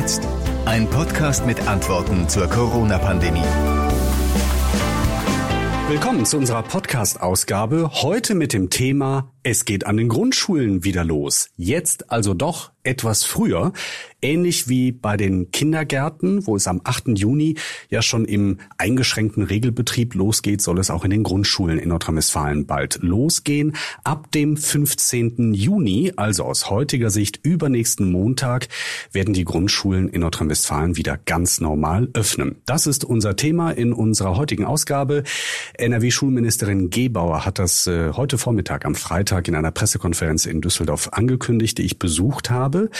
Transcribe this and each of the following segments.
jetzt? Ein Podcast mit Antworten zur Corona-Pandemie. Willkommen zu unserer Podcast-Ausgabe. Heute mit dem Thema Es geht an den Grundschulen wieder los. Jetzt also doch etwas früher. Ähnlich wie bei den Kindergärten, wo es am 8. Juni ja schon im eingeschränkten Regelbetrieb losgeht, soll es auch in den Grundschulen in Nordrhein-Westfalen bald losgehen. Ab dem 15. Juni, also aus heutiger Sicht übernächsten Montag, werden die Grundschulen in Nordrhein-Westfalen wieder ganz normal öffnen. Das ist unser Thema in unserer heutigen Ausgabe. NRW-Schulministerin Gebauer hat das äh, heute Vormittag am Freitag in einer Pressekonferenz in Düsseldorf angekündigt, die ich besucht habe.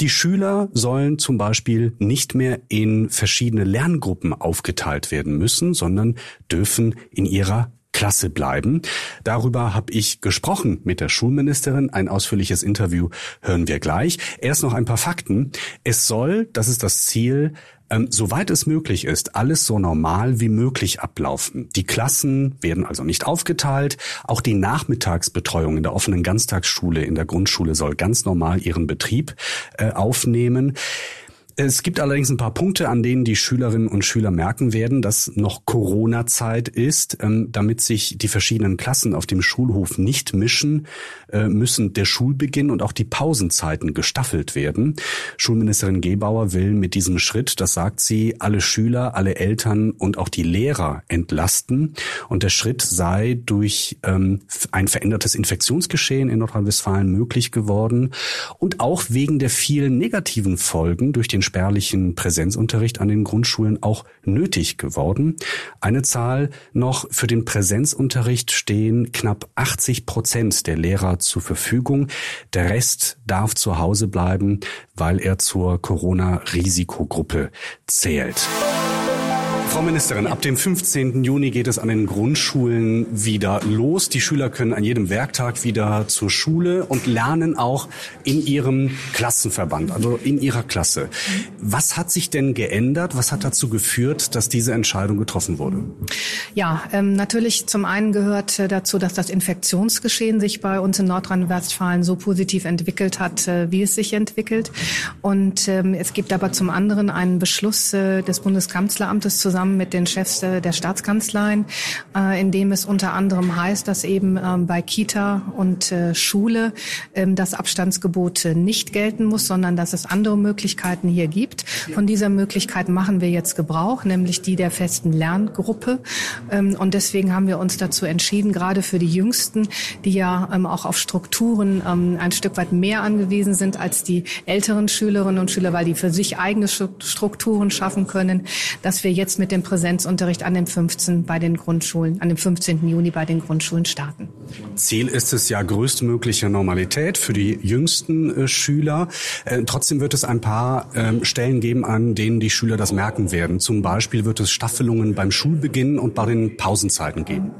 Die Schüler sollen zum Beispiel nicht mehr in verschiedene Lerngruppen aufgeteilt werden müssen, sondern dürfen in ihrer Klasse bleiben. Darüber habe ich gesprochen mit der Schulministerin. Ein ausführliches Interview hören wir gleich. Erst noch ein paar Fakten. Es soll, das ist das Ziel, ähm, soweit es möglich ist, alles so normal wie möglich ablaufen. Die Klassen werden also nicht aufgeteilt. Auch die Nachmittagsbetreuung in der offenen Ganztagsschule in der Grundschule soll ganz normal ihren Betrieb äh, aufnehmen. Es gibt allerdings ein paar Punkte, an denen die Schülerinnen und Schüler merken werden, dass noch Corona-Zeit ist. Ähm, damit sich die verschiedenen Klassen auf dem Schulhof nicht mischen, äh, müssen der Schulbeginn und auch die Pausenzeiten gestaffelt werden. Schulministerin Gebauer will mit diesem Schritt, das sagt sie, alle Schüler, alle Eltern und auch die Lehrer entlasten. Und der Schritt sei durch ähm, ein verändertes Infektionsgeschehen in Nordrhein-Westfalen möglich geworden und auch wegen der vielen negativen Folgen durch den spärlichen Präsenzunterricht an den Grundschulen auch nötig geworden. Eine Zahl noch, für den Präsenzunterricht stehen knapp 80 Prozent der Lehrer zur Verfügung. Der Rest darf zu Hause bleiben, weil er zur Corona-Risikogruppe zählt. Frau Ministerin, ab dem 15. Juni geht es an den Grundschulen wieder los. Die Schüler können an jedem Werktag wieder zur Schule und lernen auch in ihrem Klassenverband, also in ihrer Klasse. Was hat sich denn geändert? Was hat dazu geführt, dass diese Entscheidung getroffen wurde? Ja, ähm, natürlich zum einen gehört äh, dazu, dass das Infektionsgeschehen sich bei uns in Nordrhein-Westfalen so positiv entwickelt hat, äh, wie es sich entwickelt. Und ähm, es gibt aber zum anderen einen Beschluss äh, des Bundeskanzleramtes zusammen zusammen mit den Chefs der Staatskanzleien, äh, in dem es unter anderem heißt, dass eben ähm, bei Kita und äh, Schule ähm, das Abstandsgebot nicht gelten muss, sondern dass es andere Möglichkeiten hier gibt. Von dieser Möglichkeit machen wir jetzt Gebrauch, nämlich die der festen Lerngruppe. Ähm, und deswegen haben wir uns dazu entschieden, gerade für die Jüngsten, die ja auch auf Strukturen ein Stück weit mehr angewiesen sind als die älteren Schülerinnen und Schüler, weil die für sich eigene Strukturen schaffen können, dass wir jetzt mit mit dem Präsenzunterricht an dem 15 bei den Grundschulen, an dem 15. Juni bei den Grundschulen starten. Ziel ist es ja größtmögliche Normalität für die jüngsten äh, Schüler. Äh, trotzdem wird es ein paar äh, Stellen geben, an denen die Schüler das merken werden. Zum Beispiel wird es Staffelungen beim Schulbeginn und bei den Pausenzeiten geben.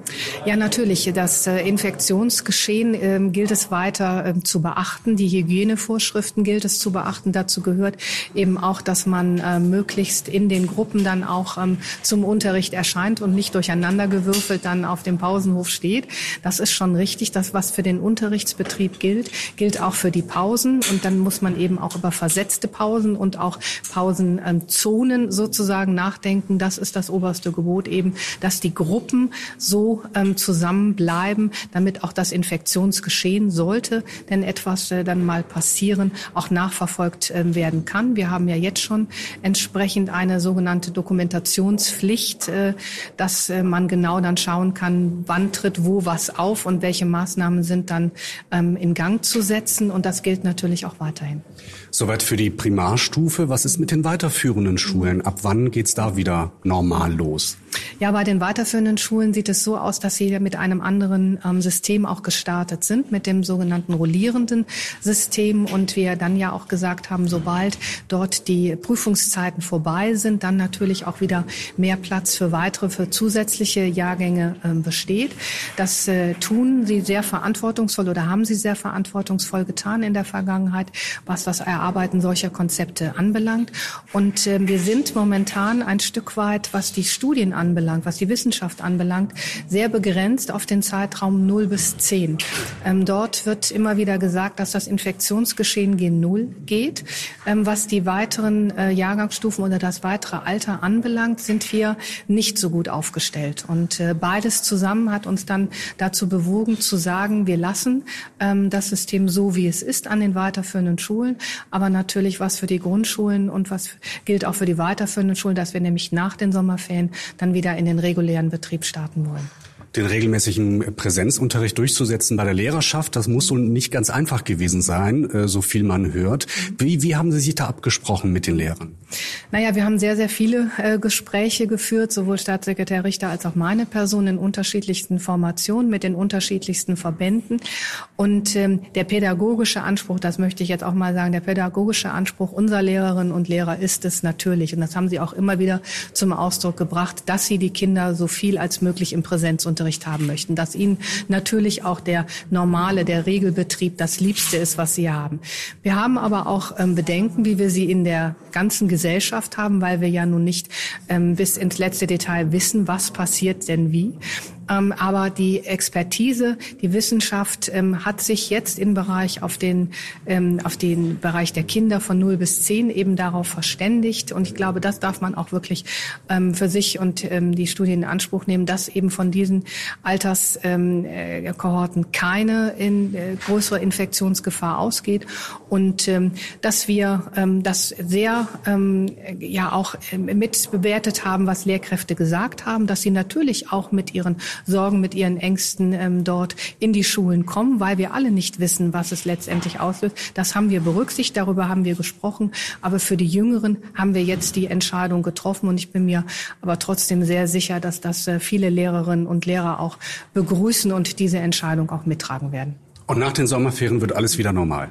Ja, natürlich. Das äh, Infektionsgeschehen ähm, gilt es weiter ähm, zu beachten. Die Hygienevorschriften gilt es zu beachten. Dazu gehört eben auch, dass man äh, möglichst in den Gruppen dann auch ähm, zum Unterricht erscheint und nicht durcheinandergewürfelt dann auf dem Pausenhof steht. Das ist schon richtig. Das, was für den Unterrichtsbetrieb gilt, gilt auch für die Pausen. Und dann muss man eben auch über versetzte Pausen und auch Pausenzonen sozusagen nachdenken. Das ist das oberste Gebot eben, dass die Gruppen so ähm, zusammenbleiben, damit auch das Infektionsgeschehen sollte, denn etwas äh, dann mal passieren, auch nachverfolgt äh, werden kann. Wir haben ja jetzt schon entsprechend eine sogenannte Dokumentation Informationspflicht, äh, dass äh, man genau dann schauen kann, wann tritt wo was auf und welche Maßnahmen sind dann ähm, in Gang zu setzen. Und das gilt natürlich auch weiterhin. Soweit für die Primarstufe. Was ist mit den weiterführenden Schulen? Ab wann geht's da wieder normal los? Ja, bei den weiterführenden Schulen sieht es so aus, dass sie mit einem anderen ähm, System auch gestartet sind, mit dem sogenannten rollierenden System. Und wir dann ja auch gesagt haben, sobald dort die Prüfungszeiten vorbei sind, dann natürlich auch wieder mehr Platz für weitere, für zusätzliche Jahrgänge ähm, besteht. Das äh, tun sie sehr verantwortungsvoll oder haben sie sehr verantwortungsvoll getan in der Vergangenheit, was das Erarbeiten solcher Konzepte anbelangt. Und äh, wir sind momentan ein Stück weit, was die Studien anbelangt, was die Wissenschaft anbelangt, sehr begrenzt auf den Zeitraum 0 bis 10. Ähm, dort wird immer wieder gesagt, dass das Infektionsgeschehen gen Null geht. Ähm, was die weiteren äh, Jahrgangsstufen oder das weitere Alter anbelangt, sind wir nicht so gut aufgestellt. Und äh, beides zusammen hat uns dann dazu bewogen zu sagen, wir lassen ähm, das System so, wie es ist an den weiterführenden Schulen, aber natürlich was für die Grundschulen und was gilt auch für die weiterführenden Schulen, dass wir nämlich nach den Sommerferien dann wieder in den regulären Betrieb starten wollen den regelmäßigen Präsenzunterricht durchzusetzen bei der Lehrerschaft. Das muss so nicht ganz einfach gewesen sein, äh, so viel man hört. Wie, wie haben Sie sich da abgesprochen mit den Lehrern? Naja, wir haben sehr, sehr viele äh, Gespräche geführt, sowohl Staatssekretär Richter als auch meine Person in unterschiedlichsten Formationen mit den unterschiedlichsten Verbänden. Und ähm, der pädagogische Anspruch, das möchte ich jetzt auch mal sagen, der pädagogische Anspruch unserer Lehrerinnen und Lehrer ist es natürlich, und das haben sie auch immer wieder zum Ausdruck gebracht, dass sie die Kinder so viel als möglich im Präsenzunterricht Unterricht haben möchten, dass ihnen natürlich auch der normale, der Regelbetrieb das Liebste ist, was sie haben. Wir haben aber auch ähm, Bedenken, wie wir sie in der ganzen Gesellschaft haben, weil wir ja nun nicht ähm, bis ins letzte Detail wissen, was passiert denn wie. Ähm, aber die Expertise, die Wissenschaft ähm, hat sich jetzt im Bereich auf den, ähm, auf den Bereich der Kinder von 0 bis 10 eben darauf verständigt. Und ich glaube, das darf man auch wirklich für sich und die Studien in Anspruch nehmen, dass eben von diesen Alterskohorten ähm, keine in, äh, größere Infektionsgefahr ausgeht und dass wir das sehr ja auch mit bewertet haben, was Lehrkräfte gesagt haben, dass sie natürlich auch mit ihren Sorgen, mit ihren Ängsten ähm, dort in die Schulen kommen, weil wir alle nicht wissen, was es letztendlich auslöst. Das haben wir berücksichtigt, darüber haben wir gesprochen. Aber für die Jüngeren haben wir jetzt die Entscheidung getroffen und ich bin mir aber trotzdem sehr sicher, dass das äh, viele Lehrerinnen und Lehrer auch begrüßen und diese Entscheidung auch mittragen werden. Und nach den Sommerferien wird alles wieder normal.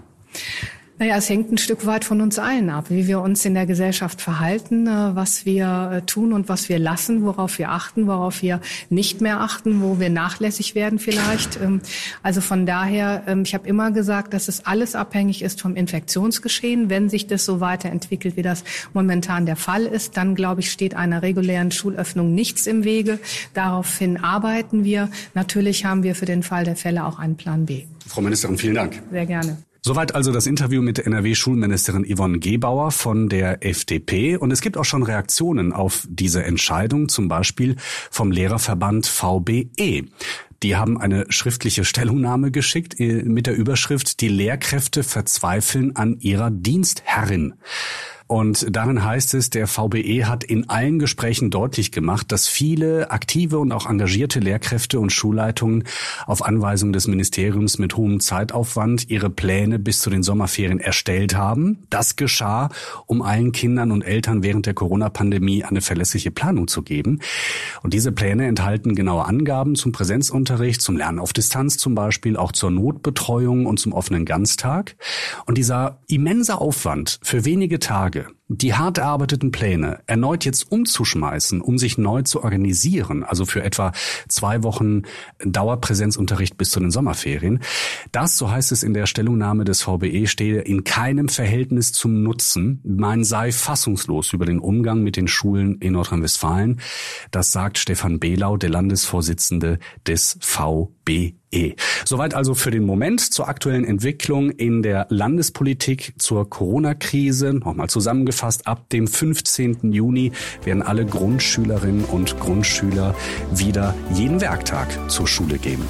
Naja, es hängt ein Stück weit von uns allen ab, wie wir uns in der Gesellschaft verhalten, äh, was wir äh, tun und was wir lassen, worauf wir achten, worauf wir nicht mehr achten, wo wir nachlässig werden vielleicht. Ähm, also von daher, ähm, ich habe immer gesagt, dass es alles abhängig ist vom Infektionsgeschehen. Wenn sich das so weiterentwickelt, wie das momentan der Fall ist, dann glaube ich, steht einer regulären Schulöffnung nichts im Wege. Daraufhin arbeiten wir. Natürlich haben wir für den Fall der Fälle auch einen Plan B. Frau Ministerin, vielen Dank. Sehr gerne. Soweit also das Interview mit NRW-Schulministerin Yvonne Gebauer von der FDP. Und es gibt auch schon Reaktionen auf diese Entscheidung, zum Beispiel vom Lehrerverband VBE. Die haben eine schriftliche Stellungnahme geschickt äh, mit der Überschrift Die Lehrkräfte verzweifeln an ihrer Dienstherrin. Und darin heißt es, der VBE hat in allen Gesprächen deutlich gemacht, dass viele aktive und auch engagierte Lehrkräfte und Schulleitungen auf Anweisung des Ministeriums mit hohem Zeitaufwand ihre Pläne bis zu den Sommerferien erstellt haben. Das geschah, um allen Kindern und Eltern während der Corona-Pandemie eine verlässliche Planung zu geben. Und diese Pläne enthalten genaue Angaben zum Präsenzunterricht, zum Lernen auf Distanz zum Beispiel, auch zur Notbetreuung und zum offenen Ganztag. Und dieser immense Aufwand für wenige Tage Ольга. Die hart erarbeiteten Pläne erneut jetzt umzuschmeißen, um sich neu zu organisieren, also für etwa zwei Wochen Dauerpräsenzunterricht bis zu den Sommerferien, das, so heißt es in der Stellungnahme des VBE, stehe in keinem Verhältnis zum Nutzen. Man sei fassungslos über den Umgang mit den Schulen in Nordrhein-Westfalen. Das sagt Stefan Behlau, der Landesvorsitzende des VBE. Soweit also für den Moment zur aktuellen Entwicklung in der Landespolitik zur Corona-Krise. Nochmal zusammengefasst, ab dem 15. Juni werden alle Grundschülerinnen und Grundschüler wieder jeden Werktag zur Schule gehen.